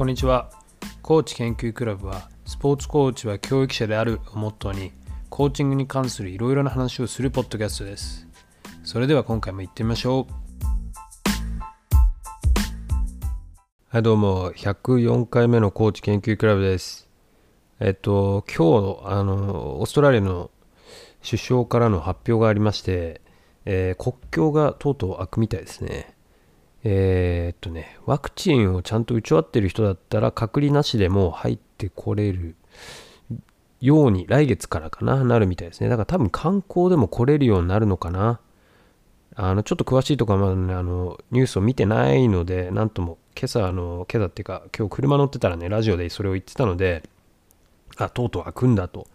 こんにちは。コーチ研究クラブはスポーツコーチは教育者であるをモットーにコーチングに関するいろいろな話をするポッドキャストです。それでは今回も行ってみましょう。はいどうも。104回目のコーチ研究クラブです。えっと今日あのオーストラリアの首相からの発表がありまして、えー、国境がとうとう開くみたいですね。えー、っとね、ワクチンをちゃんと打ち終わってる人だったら隔離なしでも入ってこれるように来月からかな、なるみたいですね。だから多分観光でも来れるようになるのかな。あの、ちょっと詳しいとかまだね、あの、ニュースを見てないので、なんとも、今朝、あの、今朝っていうか、今日車乗ってたらね、ラジオでそれを言ってたので、あ、とうとう開くんだと。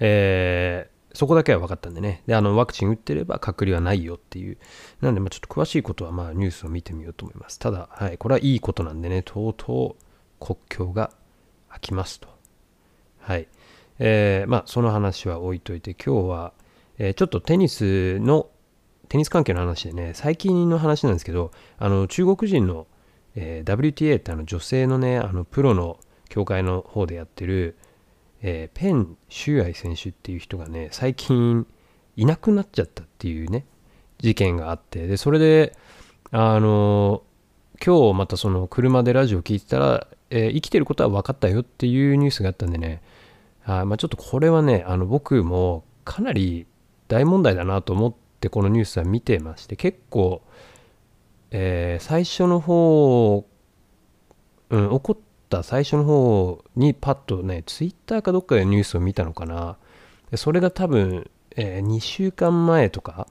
えー、そこだけは分かったんでね。で、あの、ワクチン打ってれば隔離はないよっていう。なんで、まあちょっと詳しいことは、まあニュースを見てみようと思います。ただ、はい、これはいいことなんでね、とうとう国境が開きますと。はい。えー、まあその話は置いといて、今日は、えー、ちょっとテニスの、テニス関係の話でね、最近の話なんですけど、あの、中国人の、えー、WTA ってあの女性のね、あのプロの協会の方でやってる、えー、ペン・シューアイ選手っていう人がね、最近いなくなっちゃったっていうね、事件があって、で、それで、あの今日またその車でラジオ聞いてたら、えー、生きてることは分かったよっていうニュースがあったんでね、あまあ、ちょっとこれはね、あの僕もかなり大問題だなと思ってこのニュースは見てまして、結構、えー、最初の方、うん、起こっった最初の方にパッとね、ツイッターかどっかでニュースを見たのかな。それが多分、えー、2週間前とか、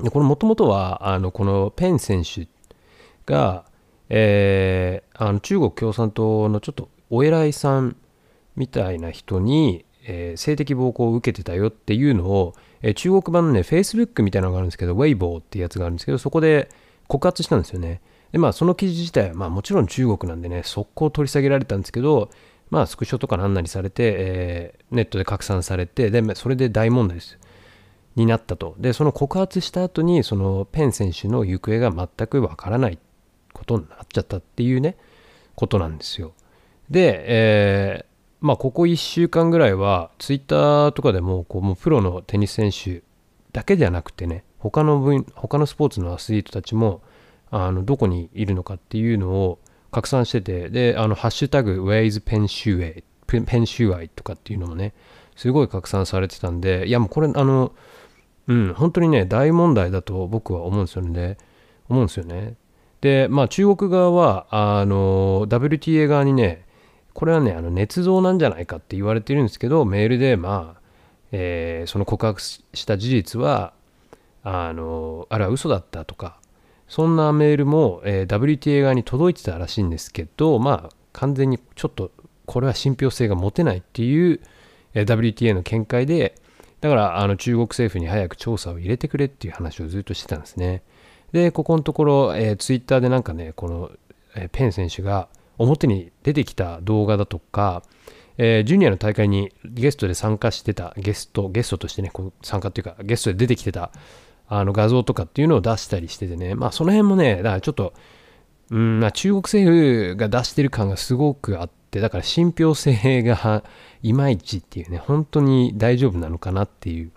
でこれもともとは、あの、このペン選手が、えー、あの中国共産党のちょっとお偉いさんみたいな人に、えー、性的暴行を受けてたよっていうのを、えー、中国版のね、Facebook みたいなのがあるんですけど、ウェイボーってやつがあるんですけど、そこで告発したんですよね。で、まあ、その記事自体は、まあ、もちろん中国なんでね、速攻取り下げられたんですけど、まあ、スクショとかなんなりされて、えー、ネットで拡散されて、で、それで大問題です。になったと。で、その告発した後に、そのペン選手の行方が全くわからないことになっちゃったっていうね、ことなんですよ。で、えー、まあ、ここ1週間ぐらいは、ツイッターとかでも、こう、もうプロのテニス選手だけではなくてね、他の分、他のスポーツのアスリートたちも、あのどこにいるのかっていうのを拡散してて、で、あの、ハッシュタグ、Where is ペンシュエ、ペンシュアイとかっていうのもね、すごい拡散されてたんで、いやもうこれ、あの、うん、本当にね、大問題だと僕は思うんですよね。思うんですよね。で、まあ中国側は、あの、WTA 側にね、これはね、あの、捏造なんじゃないかって言われてるんですけど、メールで、まあ、えー、その告白した事実は、あの、あれは嘘だったとか、そんなメールも、えー、WTA 側に届いてたらしいんですけど、まあ、完全にちょっとこれは信憑性が持てないっていう、えー、WTA の見解で、だからあの中国政府に早く調査を入れてくれっていう話をずっとしてたんですね。で、ここのところ、えー、ツイッターでなんかね、この、えー、ペン選手が表に出てきた動画だとか、えー、ジュニアの大会にゲストで参加してた、ゲスト、ゲストとしてね、この参加っていうか、ゲストで出てきてたあの画像とかっていうのを出したりしててね、まあその辺もね、だからちょっと、うん、まあ中国政府が出してる感がすごくあって、だから信憑性がいまいちっていうね、本当に大丈夫なのかなっていう。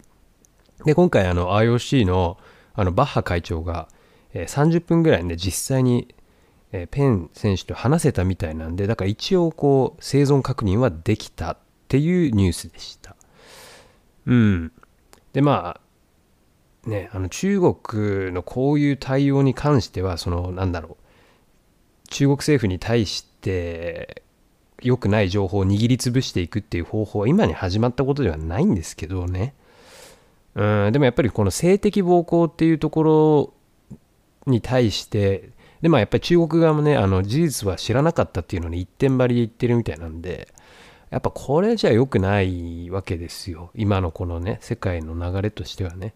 で、今回あの IOC のあのバッハ会長が、えー、30分ぐらいで実際に、え、ペン選手と話せたみたいなんで、だから一応こう生存確認はできたっていうニュースでした。うん。で、まあ、ね、あの中国のこういう対応に関しては、その、なんだろう、中国政府に対して良くない情報を握りつぶしていくっていう方法は今に始まったことではないんですけどね。うん、でもやっぱりこの性的暴行っていうところに対して、で、まあやっぱり中国側もね、あの事実は知らなかったっていうのに一点張りで言ってるみたいなんで、やっぱこれじゃ良くないわけですよ。今のこのね、世界の流れとしてはね。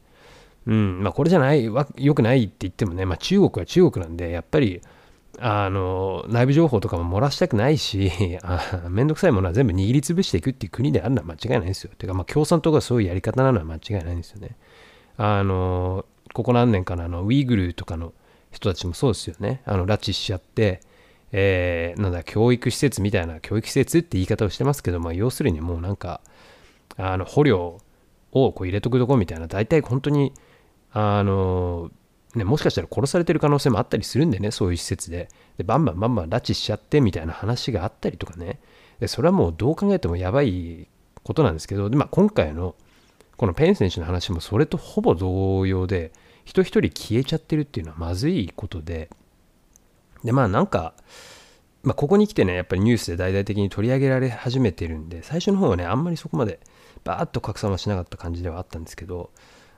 うん、まあこれじゃない、良くないって言ってもね、まあ中国は中国なんで、やっぱり、あの、内部情報とかも漏らしたくないし、あめんどくさいものは全部握りつぶしていくっていう国であるのは間違いないですよ。てか、まあ共産党がそういうやり方なのは間違いないんですよね。あの、ここ何年かのあの、ウイグルとかの人たちもそうですよね。あの、拉致しちゃって、えー、なんだ、教育施設みたいな、教育施設って言い方をしてますけど、まあ、要するにもうなんか、あの、捕虜をこう入れとくとこみたいな、大体本当に、あの、ね、もしかしたら殺されてる可能性もあったりするんでね、そういう施設で。で、バンバンバンバン拉致しちゃってみたいな話があったりとかね。で、それはもうどう考えてもやばいことなんですけど、で、まあ、今回のこのペン選手の話もそれとほぼ同様で、人一人消えちゃってるっていうのはまずいことで、で、まあなんか、まあ、ここに来てね、やっぱりニュースで大々的に取り上げられ始めてるんで、最初の方はね、あんまりそこまでバーッと拡散はしなかった感じではあったんですけど、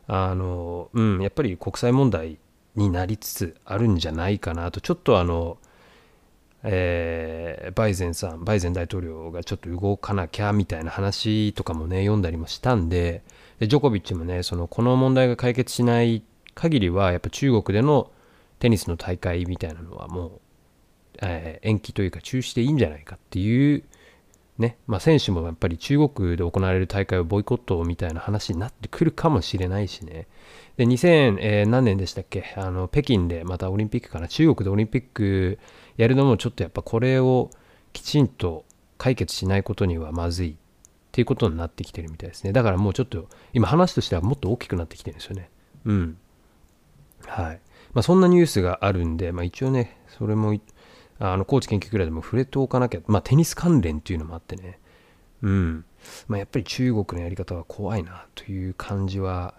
あの、うん、やっぱり国際問題になりつつあるんじゃないかなと、ちょっとあの、えー、バイゼンさん、バイゼン大統領がちょっと動かなきゃみたいな話とかもね、読んだりもしたんで、でジョコビッチもね、そのこの問題が解決しない限りは、やっぱ中国でのテニスの大会みたいなのはもう、えー、延期というか中止でいいんじゃないかっていうね、まあ、選手もやっぱり中国で行われる大会をボイコットみたいな話になってくるかもしれないしね。で、2000、えー、何年でしたっけ？あの、北京でまたオリンピックかな、中国でオリンピックやるのもちょっとやっぱこれをきちんと解決しないことにはまずいっていうことになってきてるみたいですね。だからもうちょっと今話としてはもっと大きくなってきてるんですよね。うん。はい。まあ、そんなニュースがあるんで、まあ、一応ね、それもあの高知研究くらいでも触れておかなきゃ、まあ、テニス関連っていうのもあってね、うんまあ、やっぱり中国のやり方は怖いなという感じは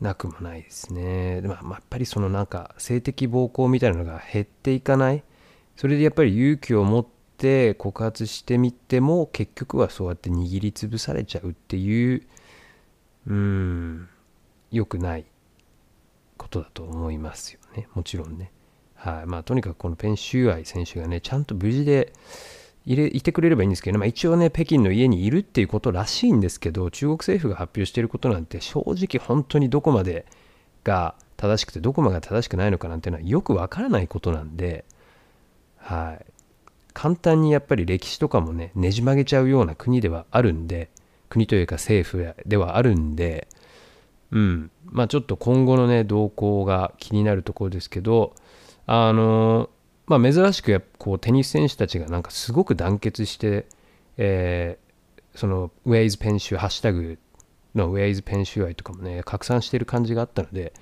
なくもないですね。まあ、まあ、やっぱりそのなんか性的暴行みたいなのが減っていかない、それでやっぱり勇気を持って告発してみても結局はそうやって握りつぶされちゃうっていう、うん、良くないことだと思いますよね。もちろんね。はい。まあ、とにかくこのペンシューアイ選手がね、ちゃんと無事でいれいてくれればいいんですけど、まあ、一応ね、北京の家にいるっていうことらしいんですけど、中国政府が発表していることなんて、正直本当にどこまでが正しくて、どこまでが正しくないのかなんていうのはよくわからないことなんで、はい。簡単にやっぱり歴史とかもね、ねじ曲げちゃうような国ではあるんで、国というか政府ではあるんで、うん、まあちょっと今後のね、動向が気になるところですけど、あのまあ、珍しくこうテニス選手たちがなんかすごく団結して、えー、その Where is ペンシュハッシュタグの Where is ペンシュ愛とかもね拡散してる感じがあったので、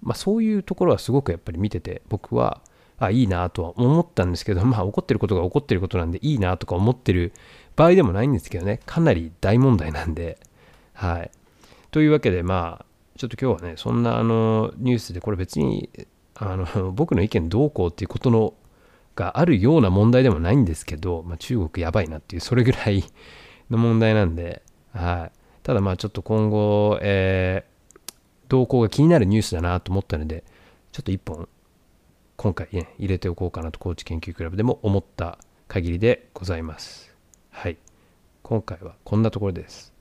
まあ、そういうところはすごくやっぱり見てて僕はあいいなとは思ったんですけどまあ起こってることが起こってることなんでいいなとか思ってる場合でもないんですけどねかなり大問題なんではい。というわけでまあちょっと今日はねそんなあのニュースでこれ別にあの僕の意見どうこうっていうことのがあるような問題でもないんですけど、まあ、中国やばいなっていうそれぐらいの問題なんで、はい、ただまあちょっと今後、えー、動向が気になるニュースだなと思ったのでちょっと一本今回ね入れておこうかなと高知研究クラブでも思った限りでございます。はい。今回はこんなところです。